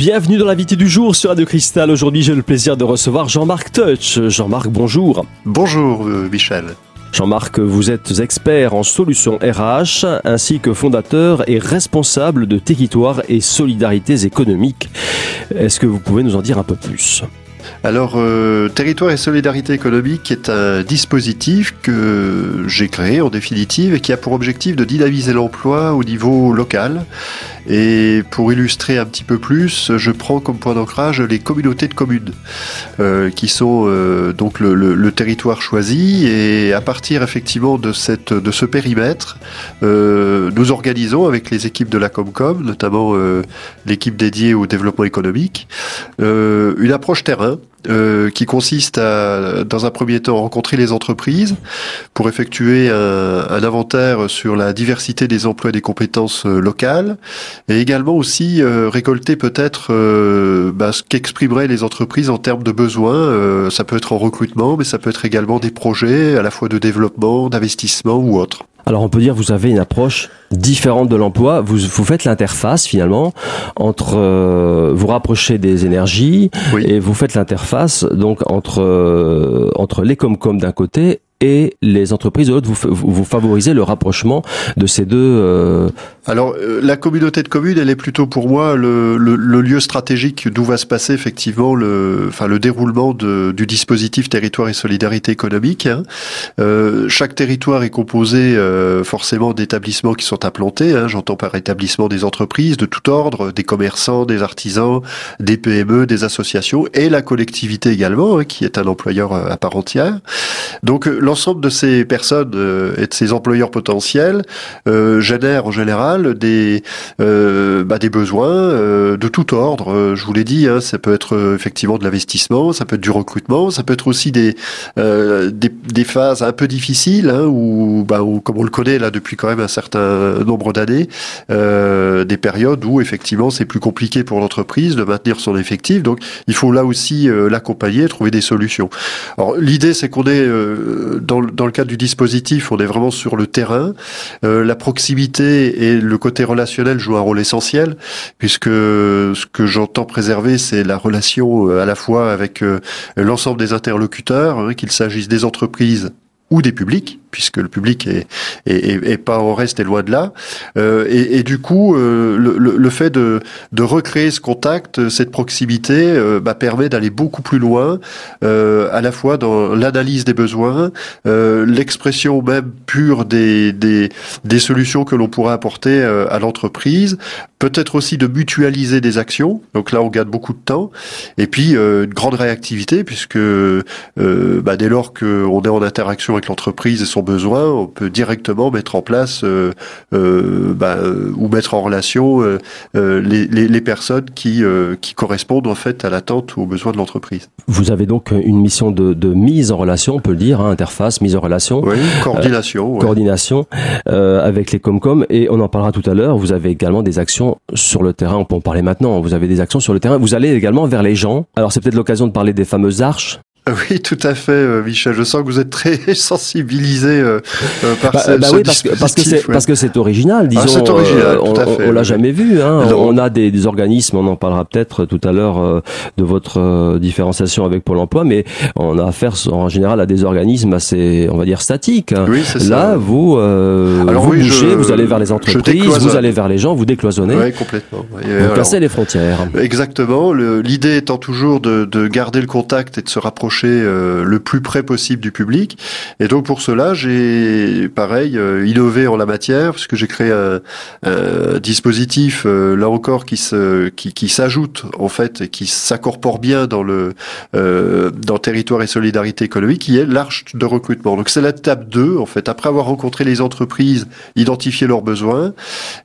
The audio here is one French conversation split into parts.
Bienvenue dans l'invité du jour sur Radio Cristal. Aujourd'hui, j'ai le plaisir de recevoir Jean-Marc Touch. Jean-Marc, bonjour. Bonjour euh, Michel. Jean-Marc, vous êtes expert en solutions RH ainsi que fondateur et responsable de Territoire et Solidarités économiques. Est-ce que vous pouvez nous en dire un peu plus? Alors, euh, Territoire et Solidarité économique est un dispositif que j'ai créé en définitive et qui a pour objectif de dynamiser l'emploi au niveau local. Et pour illustrer un petit peu plus, je prends comme point d'ancrage les communautés de communes, euh, qui sont euh, donc le, territoire choisi. Et à partir effectivement de, cette, de ce périmètre, euh, nous organisons avec les équipes de la Comcom, notamment l'équipe dédiée au développement économique, une approche terrain euh, qui consiste à, dans un premier temps, rencontrer les entreprises pour effectuer un, un, inventaire sur la diversité des emplois et des compétences euh, locales, et également aussi euh, récolter peut-être euh, bah, ce qu'exprimeraient les entreprises en termes de besoins. Euh, ça peut être en recrutement, mais ça peut être également des projets à la fois de développement, d'investissement ou autre. Alors on peut dire que vous avez une approche différente de l'emploi. Vous, vous faites l'interface finalement entre euh, vous rapprochez des énergies oui. et vous faites l'interface donc entre euh, entre les comcom d'un côté et les entreprises de vous, vous favorisez le rapprochement de ces deux. Euh... Alors euh, la communauté de communes, elle est plutôt pour moi le, le, le lieu stratégique d'où va se passer effectivement le, enfin le déroulement de, du dispositif territoire et solidarité économique. Hein. Euh, chaque territoire est composé euh, forcément d'établissements qui sont implantés. Hein. J'entends par établissement des entreprises de tout ordre, des commerçants, des artisans, des PME, des associations et la collectivité également, hein, qui est un employeur euh, à part entière. Donc l'ensemble de ces personnes euh, et de ces employeurs potentiels euh, génèrent en général des euh, bah, des besoins euh, de tout ordre. je vous l'ai dit, hein, ça peut être effectivement de l'investissement, ça peut être du recrutement, ça peut être aussi des des, des, phases un peu difficiles hein, où, bah, comme on le connaît là depuis quand même un certain nombre d'années, des périodes où effectivement c'est plus compliqué pour l'entreprise de maintenir son effectif. Donc il faut là aussi l'accompagner, trouver des solutions. Alors l'idée c'est qu'on est dans, le cadre du dispositif, on est vraiment sur le terrain. Euh, la proximité et le côté relationnel jouent un rôle essentiel, puisque ce que j'entends préserver, c'est la relation euh, à la fois avec euh, l'ensemble des interlocuteurs, hein, qu'il s'agisse des entreprises ou des publics, puisque le public est, est, est, pas au reste et loin de là. Euh, et, et, du coup, euh, le, le, fait de, de recréer ce contact, cette proximité, euh, bah, permet d'aller beaucoup plus loin, euh, à la fois dans l'analyse des besoins, euh, l'expression même pure des, des, des solutions que l'on pourra apporter à l'entreprise, peut-être aussi de mutualiser des actions. Donc là, on gagne beaucoup de temps. Et puis, une grande réactivité, puisque bah, dès lors qu'on est en interaction avec l'entreprise et son besoin, on peut directement mettre en place euh, euh, bah, ou mettre en relation euh, les, les, les, personnes qui, qui correspondent en fait à l'attente ou aux besoins de l'entreprise. Vous avez donc une mission de, de, mise en relation, on peut le dire, hein, interface, mise en relation. Oui, coordination. Ouais. Coordination avec les Comcom et on en parlera tout à l'heure. Vous avez également des actions sur le terrain, on peut en parler maintenant. Vous avez des actions sur le terrain. Vous allez également vers les gens. Alors c'est peut-être l'occasion de parler des fameuses arches oui, tout à fait, euh, Michel. Je sens que vous êtes très sensibilisé euh, euh, par bah, ce, bah ce oui, parce que, parce que c'est ouais. parce que c'est original. Disons, ah, c'est original. On, on l'a jamais vu. Hein. On a des, des, organismes. On en parlera peut-être tout à l'heure de votre différenciation avec Pôle Emploi, mais on a affaire en général à des organismes assez, on va dire, statiques. Hein. Oui, Là, ça. vous Alors, vous oui, bougez, je- vous allez vers les entreprises, vous allez vers les gens, vous décloisonnez, Oui, complètement. Et, vous alors, cassez les frontières. Exactement. L'idée étant toujours de, de garder le contact et de se rapprocher euh, le plus près possible du public. Et donc pour cela, j'ai pareil euh, innové en la matière puisque j'ai créé un, un dispositif euh, là encore qui se qui, qui s'ajoute en fait et qui s'incorpore bien dans le euh, dans territoire et solidarité économique, qui est l'arche de recrutement. Donc c'est l'étape 2 en fait. Après avoir rencontré les entreprises, identifié leurs besoins,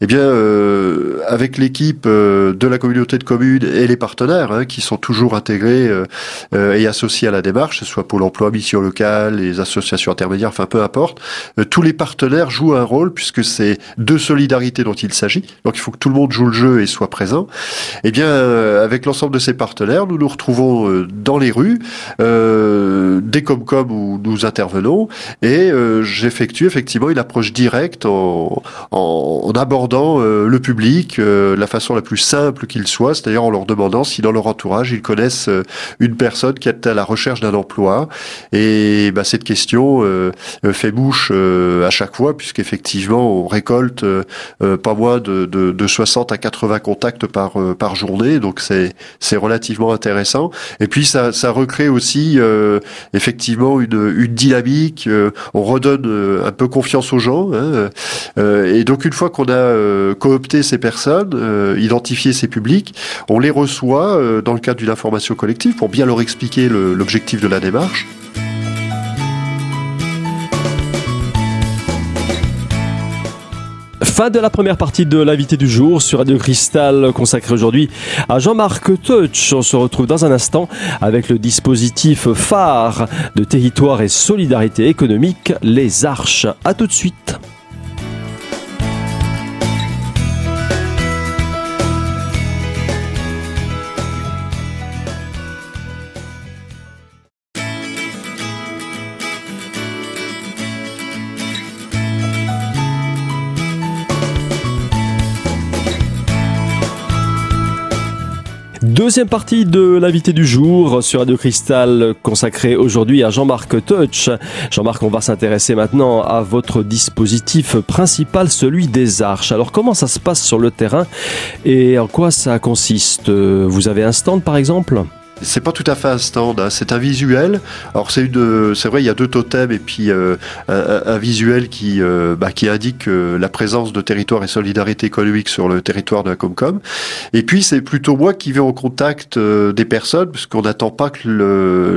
eh bien euh, avec l'équipe euh, de la communauté de communes et les partenaires hein, qui sont toujours intégrés euh, euh, et associés à la démarche, que ce soit Pôle Emploi, Mission Locale, les associations intermédiaires, enfin peu importe, euh, tous les partenaires jouent un rôle puisque c'est de solidarité dont il s'agit. Donc il faut que tout le monde joue le jeu et soit présent. Eh bien, euh, avec l'ensemble de ces partenaires, nous nous retrouvons euh, dans les rues, des Comcom où nous intervenons et j'effectue effectivement une approche directe en, abordant le public la façon la plus simple qu'il soit, c'est-à-dire en leur demandant si dans leur entourage ils connaissent une personne qui est à la recherche d'un emploi et bah, cette question fait bouche à chaque fois puisqu'effectivement on récolte pas moins de, de, de 60 à 80 contacts par par journée donc c'est c'est relativement intéressant. Et puis ça, ça recrée aussi euh, effectivement une, une dynamique. Euh, on redonne euh, un peu confiance aux gens. Hein, et donc une fois qu'on a coopté ces personnes, identifié ces publics, on les reçoit dans le cadre d'une information collective pour bien leur expliquer l'objectif de la démarche. Fin de la première partie de l'invité du jour sur Radio Cristal consacré aujourd'hui à Jean-Marc Touch. On se retrouve dans un instant avec le dispositif phare de territoire et solidarité économique, les Arches. À tout de suite. Deuxième partie de l'invité du jour sur Radio Cristal consacrée aujourd'hui à Jean-Marc Touch. Jean-Marc, on va s'intéresser maintenant à votre dispositif principal, celui des arches. Alors comment ça se passe sur le terrain et en quoi ça consiste? Vous avez un stand par exemple? C'est pas tout à fait un stand, hein. c'est un visuel. Alors c'est une, c'est vrai, il y a deux totems et puis euh, un, visuel qui, euh, bah, qui indique euh, la présence de territoire et solidarité économique sur le territoire de la Comcom. Et puis c'est plutôt moi qui vais au contact des personnes, puisqu'on n'attend pas que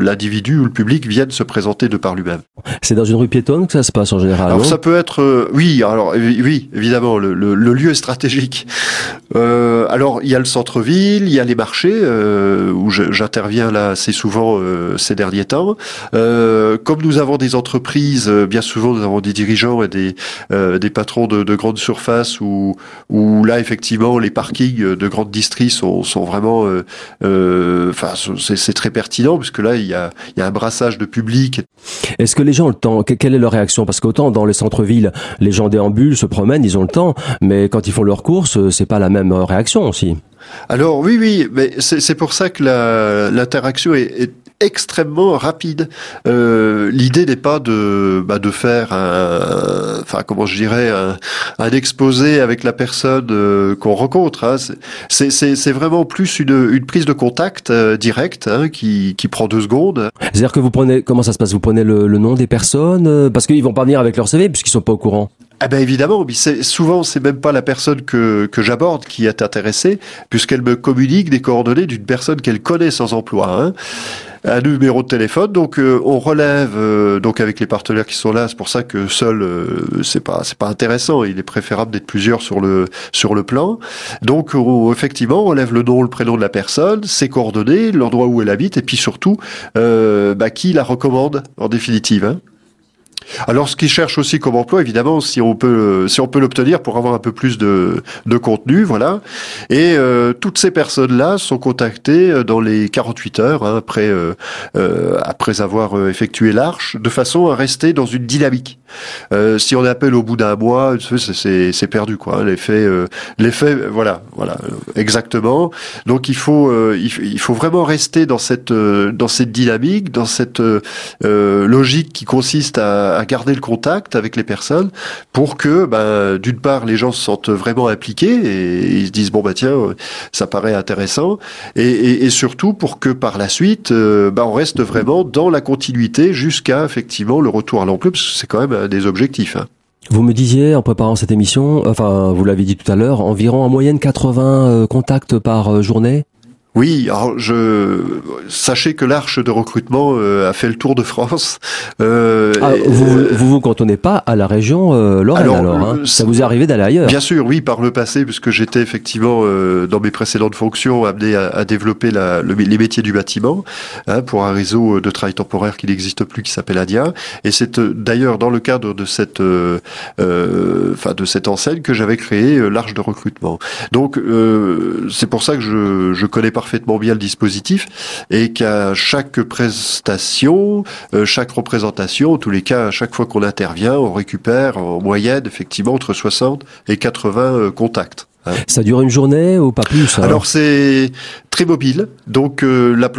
l'individu ou le public vienne se présenter de par lui-même. C'est dans une rue piétonne que ça se passe en général. Alors ça peut être, oui, alors oui, évidemment, le, le, lieu est stratégique. alors il y a le centre-ville, il y a les marchés où j'interviens intervient là assez souvent euh, ces derniers temps. Euh, comme nous avons des entreprises, euh, bien souvent nous avons des dirigeants et des, des patrons de, de grandes surfaces où, où là effectivement les parkings de grandes distries sont, vraiment, enfin c'est très pertinent parce que là il y a, il y a un brassage de public. Est-ce que les gens ont le temps? Quelle est leur réaction? Parce qu'autant dans les centres-villes, les gens déambulent, se promènent, ils ont le temps, mais quand ils font leurs courses, c'est pas la même réaction aussi. Alors oui, oui, mais c'est pour ça que l'interaction est, extrêmement rapide. Euh, l'idée n'est pas de bah, de faire un, enfin comment je dirais un, exposé avec la personne euh, qu'on rencontre. Hein. C'est vraiment plus une, prise de contact euh, directe hein, qui, prend deux secondes. C'est-à-dire que vous prenez comment ça se passe? Vous prenez le, le nom des personnes parce qu'ils vont pas venir avec leur CV puisqu'ils sont pas au courant? Ah ben évidemment, souvent c'est même pas la personne que, que j'aborde qui est intéressée, puisqu'elle me communique des coordonnées d'une personne qu'elle connaît sans emploi. Hein un numéro de téléphone. Donc euh, on relève euh, donc avec les partenaires qui sont là. C'est pour ça que seul euh, c'est pas c'est pas intéressant. Il est préférable d'être plusieurs sur le sur le plan. Donc effectivement on relève le nom, le prénom de la personne, ses coordonnées, l'endroit où elle habite et puis surtout bah, qui la recommande en définitive. Hein. Alors, ce qu'ils cherchent aussi comme emploi, évidemment, si on peut, si on peut l'obtenir pour avoir un peu plus de, de contenu, voilà. Et euh, toutes ces personnes-là sont contactées euh, dans les 48 heures hein, après, euh, après avoir effectué l'arche, de façon à rester dans une dynamique. si on appelle au bout d'un mois, c'est perdu, quoi. Hein, l'effet, l'effet, voilà, voilà, exactement. Donc, il faut, il, faut vraiment rester dans cette, dans cette dynamique, dans cette logique qui consiste à à garder le contact avec les personnes pour que, ben, d'une part, les gens se sentent vraiment impliqués et ils se disent bon bah tiens, ça paraît intéressant, et, surtout pour que par la suite, euh, ben, on reste vraiment dans la continuité jusqu'à effectivement le retour à l'emploi, parce que c'est quand même un des objectifs. Hein. Vous me disiez en préparant cette émission, enfin vous l'avez dit tout à l'heure, environ en moyenne 80 euh, contacts par euh, journée oui, alors je sachez que l'arche de recrutement euh, a fait le tour de France. Euh, ah, vous, vous vous cantonnez pas à la région euh, Lorraine alors, hein? euh, Ça vous est arrivé d'aller ailleurs? Bien sûr, oui, par le passé, puisque j'étais effectivement dans mes précédentes fonctions amené à, développer la, les métiers du bâtiment hein, pour un réseau de travail temporaire qui n'existe plus, qui s'appelle ADIA. Et c'est d'ailleurs dans le cadre de cette, enfin de cette enseigne que j'avais créé l'arche de recrutement. Donc c'est pour ça que je je connais parfaitement bien le dispositif et qu'à chaque prestation, chaque représentation, en tous les cas, à chaque fois qu'on intervient, on récupère en moyenne effectivement entre 60 et 80 contacts. Ça dure une journée ou pas plus hein Alors c'est très mobile, donc euh, la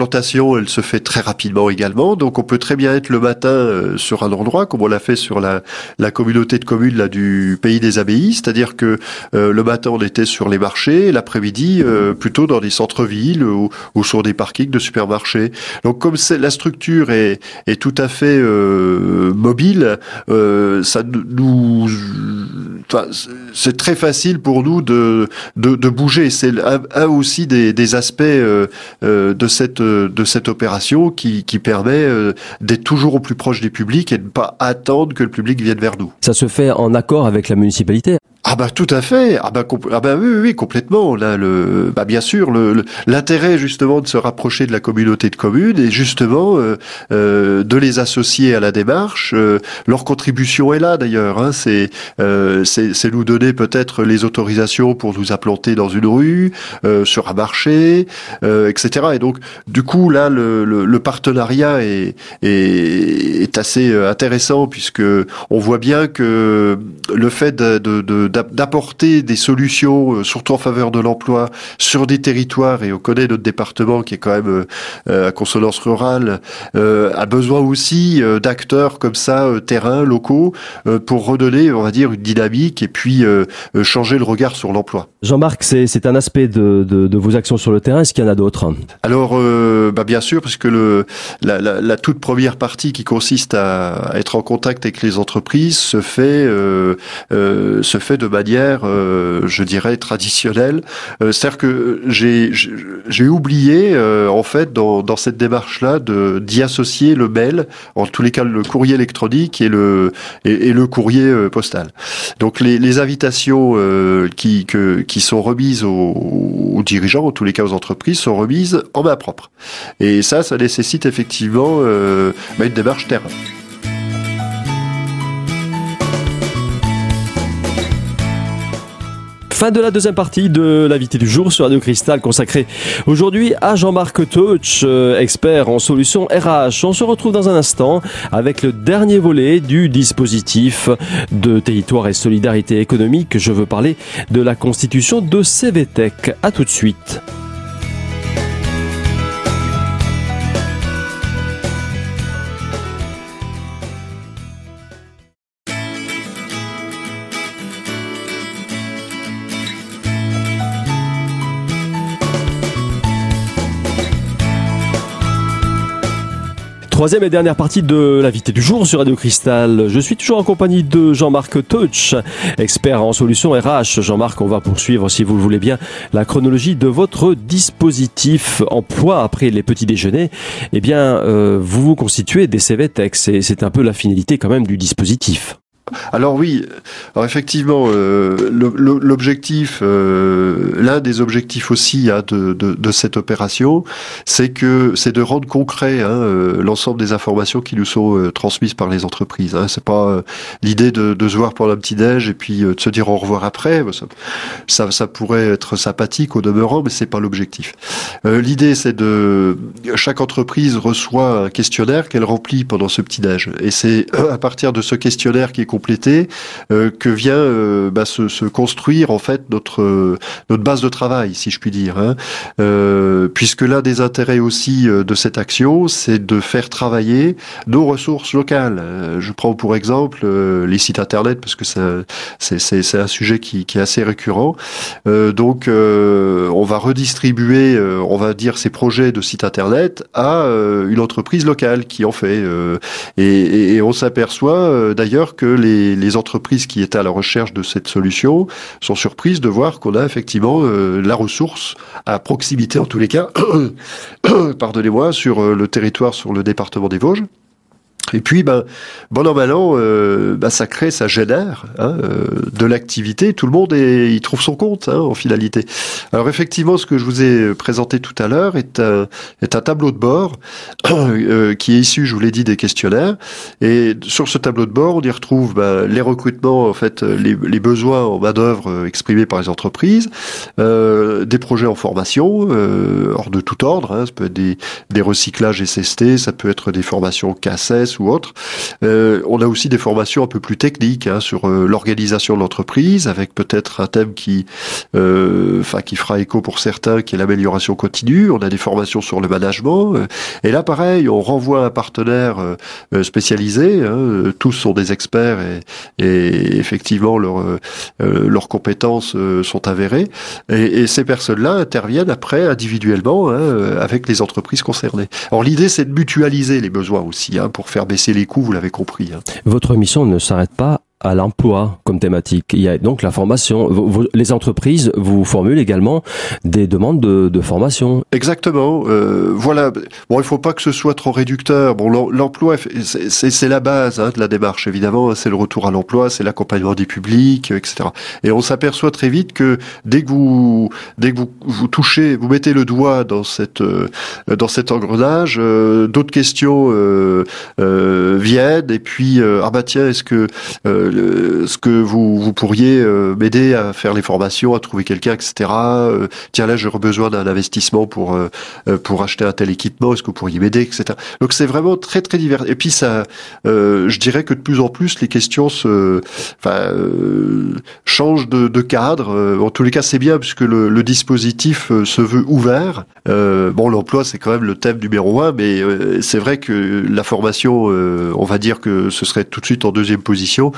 elle se fait très rapidement également, donc on peut très bien être le matin euh, sur un endroit comme on l'a fait sur la, la communauté de communes là du pays des abbayes, c'est-à-dire que euh, le matin on était sur les marchés, l'après-midi plutôt dans des centres-villes ou, ou, sur des parkings de supermarchés. Donc comme la structure est, est tout à fait mobile, ça nous, c'est très facile pour nous de de, bouger. C'est un, aussi des, aspects euh, euh, de cette de cette opération qui, permet euh, d'être toujours au plus proche des publics et de ne pas attendre que le public vienne vers nous. Ça se fait en accord avec la municipalité ah bah tout à fait. Ah bah, ah bah oui, oui, complètement. Là, le, bah bien sûr, le, l'intérêt justement de se rapprocher de la communauté de communes et justement euh, euh, de les associer à la démarche. Euh, leur contribution est là d'ailleurs. Hein, c'est, c'est, c'est nous donner peut-être les autorisations pour nous implanter dans une rue, sur un marché, etc. Et donc du coup là, le, le, partenariat est, est, est assez intéressant puisque on voit bien que le fait de, de d'apporter des solutions, euh, surtout en faveur de l'emploi, sur des territoires, et on connaît notre département qui est quand même euh, euh, à consonance rurale, a besoin aussi d'acteurs comme ça, terrain, locaux, pour redonner, on va dire, une dynamique et puis changer le regard sur l'emploi. Jean-Marc, c'est un aspect de, de, de, vos actions sur le terrain. Est-ce qu'il y en a d'autres? Alors, bah bien sûr, parce que le, la, la, la, toute première partie qui consiste à, être en contact avec les entreprises se fait euh, se fait de manière, euh, je dirais, traditionnelle. Euh, c'est-à-dire que j'ai oublié, euh, en fait, dans, dans cette démarche-là, d'y associer le mail, en tous les cas le courrier électronique et le et, le courrier postal. Donc les, les invitations qui que, qui sont remises aux, dirigeants, en tous les cas aux entreprises, sont remises en main propre. Et ça, ça nécessite effectivement une démarche terrain. Fin de la deuxième partie de l'invité du jour sur Radio Cristal consacrée aujourd'hui à Jean-Marc Touch, euh, expert en solutions RH. On se retrouve dans un instant avec le dernier volet du dispositif de territoire et solidarité économique. Je veux parler de la constitution de CVTech. À tout de suite. Troisième et dernière partie de l'invité du jour sur Radio Cristal. Je suis toujours en compagnie de Jean-Marc Touch, expert en solutions RH. Jean-Marc, on va poursuivre, si vous le voulez bien, la chronologie de votre dispositif emploi après les petits déjeuners. Eh bien, euh, vous vous constituez des CVTEX et c'est un peu la finalité quand même du dispositif. Alors oui, alors effectivement, euh, l'objectif, euh, l'un des objectifs aussi hein, de, de, cette opération, c'est que c'est de rendre concret hein, euh, l'ensemble des informations qui nous sont transmises par les entreprises. Hein. C'est pas l'idée de, de, se voir pour un petit déj et puis de se dire au revoir après. Ça, ça, pourrait être sympathique au demeurant, mais c'est pas l'objectif. l'idée, c'est de chaque entreprise reçoit un questionnaire qu'elle remplit pendant ce petit déj, et c'est à partir de ce questionnaire qui est compléter, euh, que vient euh, bah, se, construire en fait notre euh, notre base de travail, si je puis dire. Hein. puisque l'un des intérêts aussi de cette action, c'est de faire travailler nos ressources locales. je prends pour exemple les sites internet parce que c'est un sujet qui, qui, est assez récurrent. donc on va redistribuer, on va dire ces projets de sites internet à une entreprise locale qui en fait. Et, et, on s'aperçoit d'ailleurs que les les, entreprises qui étaient à la recherche de cette solution sont surprises de voir qu'on a effectivement euh, la ressource à proximité, en tous les cas, pardonnez-moi, sur euh, le territoire, sur le département des Vosges. Et puis, ben, bon an, mal an, euh, ben, ça crée, ça génère hein, euh, de l'activité. Tout le monde est, il trouve son compte hein, en finalité. Alors effectivement, ce que je vous ai présenté tout à l'heure est un, est un tableau de bord euh, qui est issu, je vous l'ai dit, des questionnaires. Et sur ce tableau de bord, on y retrouve ben, les recrutements, en fait, les, besoins en main d'œuvre exprimés par les entreprises, des projets en formation, hors de tout ordre. Hein, ça peut être des, des recyclages SST, ça peut être des formations KSS ou. Euh, on a aussi des formations un peu plus techniques hein, sur euh, l'organisation de l'entreprise, avec peut-être un thème qui, euh, enfin, qui fera écho pour certains, qui est l'amélioration continue. On a des formations sur le management. et là, pareil, on renvoie un partenaire spécialisé. Hein, tous sont des experts et, effectivement leurs leurs compétences sont avérées. Et, et ces personnes-là interviennent après individuellement hein, avec les entreprises concernées. Alors l'idée, c'est de mutualiser les besoins aussi hein, pour faire baisser les coûts, vous l'avez compris. Hein. Votre mission ne s'arrête pas à l'emploi comme thématique. Il y a donc la formation. les entreprises vous formulent également des demandes de, formation. Exactement. Euh, voilà. Bon, il faut pas que ce soit trop réducteur. Bon, l'emploi, c'est la base hein, de la démarche. Évidemment, c'est le retour à l'emploi, c'est l'accompagnement des publics, etc. Et on s'aperçoit très vite que dès que vous dès que vous, touchez, vous mettez le doigt dans cette euh, dans cet engrenage, euh, d'autres questions euh, euh, viennent. Et puis ah bah tiens, est-ce que ce que vous, vous pourriez euh, m'aider à faire les formations, à trouver quelqu'un, etc. Euh, tiens là, j'aurais besoin d'un investissement pour euh, pour acheter un tel équipement. Est-ce que vous pourriez m'aider, etc. Donc c'est vraiment très très divers. Et puis ça, je dirais que de plus en plus les questions se, enfin, changent de, de cadre. en tous les cas, c'est bien puisque le, le dispositif se veut ouvert. bon, l'emploi c'est quand même le thème numéro un, mais c'est vrai que la formation, on va dire que ce serait tout de suite en deuxième position.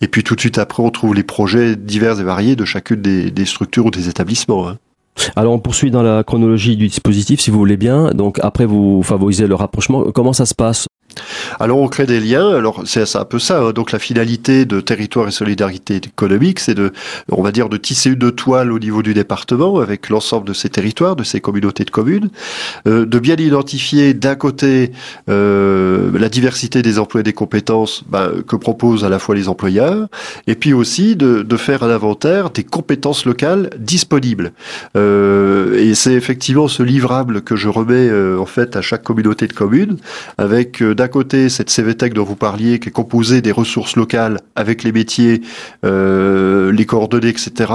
Et puis tout de suite après, on trouve les projets divers et variés de chacune des, structures ou des établissements. Hein. Alors on poursuit dans la chronologie du dispositif si vous voulez bien. Donc après vous favorisez le rapprochement. Comment ça se passe alors on crée des liens. Alors c'est un peu ça. Hein. Donc la finalité de territoire et solidarité économique, c'est de, on va dire, de tisser une toile au niveau du département avec l'ensemble de ces territoires, de ces communautés de communes, euh, de bien identifier d'un côté euh, la diversité des emplois et des compétences ben, que proposent à la fois les employeurs, et puis aussi de, de faire un inventaire des compétences locales disponibles. Euh, et c'est effectivement ce livrable que je remets en fait à chaque communauté de communes avec d'un côté cette CVTech dont vous parliez, qui est composée des ressources locales avec les métiers, euh, les coordonnées, etc.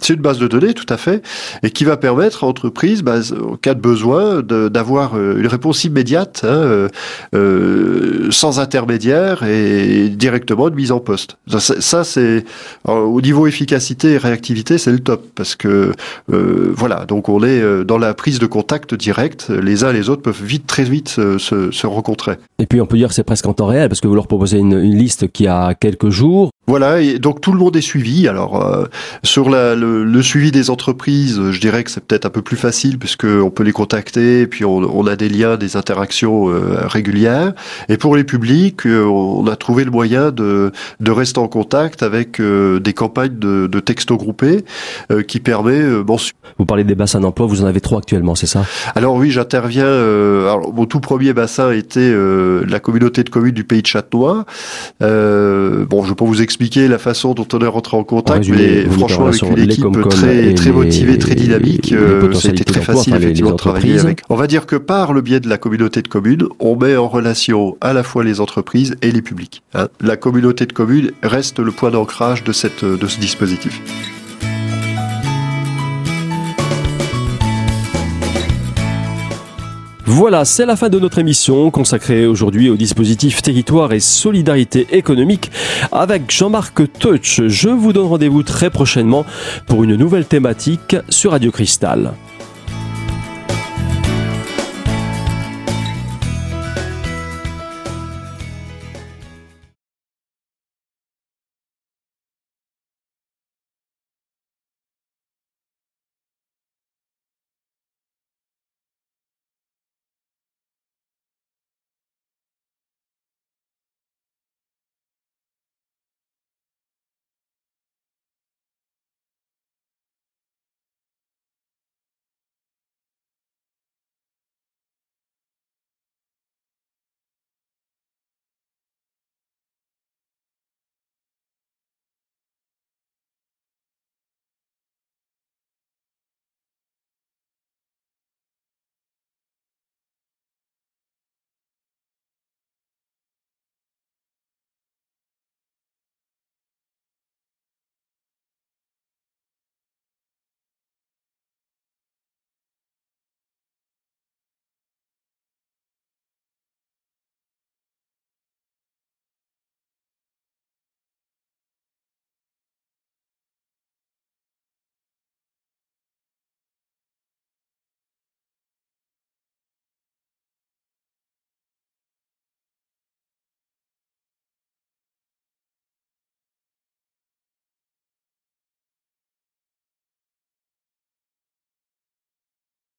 C'est une base de données, tout à fait, et qui va permettre à l'entreprise, bah, en cas de besoin, d'avoir euh, une réponse immédiate, hein, euh, euh, sans intermédiaire et directement de mise en poste. Ça, c'est au niveau efficacité et réactivité, c'est le top, parce que voilà, donc on est dans la prise de contact direct. Les uns et les autres peuvent vite, très vite se, se, rencontrer. Et puis on peut dire que c'est presque en temps réel, parce que vous leur proposez une, une liste qui a quelques jours. Voilà, et donc tout le monde est suivi. Alors sur la, le, le, suivi des entreprises, je dirais que c'est peut-être un peu plus facile puisque on peut les contacter et puis on, a des liens, des interactions euh, régulières. Et pour les publics, euh, on a trouvé le moyen de, de rester en contact avec euh, des campagnes de, de textos groupés qui permet. bon, vous parlez des bassins d'emploi, vous en avez trois actuellement, c'est ça? Alors oui, j'interviens. alors mon tout premier bassin était la communauté de communes du pays de Châtenois. bon, je pas vous expliquer la façon dont on est rentré en contact, mais franchement avec une équipe très, très motivé, très dynamique. Euh, ça a été très facile effectivement de travailler avec. On va dire que par le biais de la communauté de communes, on met en relation à la fois les entreprises et les publics. Hein. La communauté de communes reste le point d'ancrage de, cette, de ce dispositif. Voilà, c'est la fin de notre émission consacrée aujourd'hui au dispositif territoire et solidarité économique avec Jean-Marc Teutsch. Je vous donne rendez-vous très prochainement pour une nouvelle thématique sur Radio Cristal.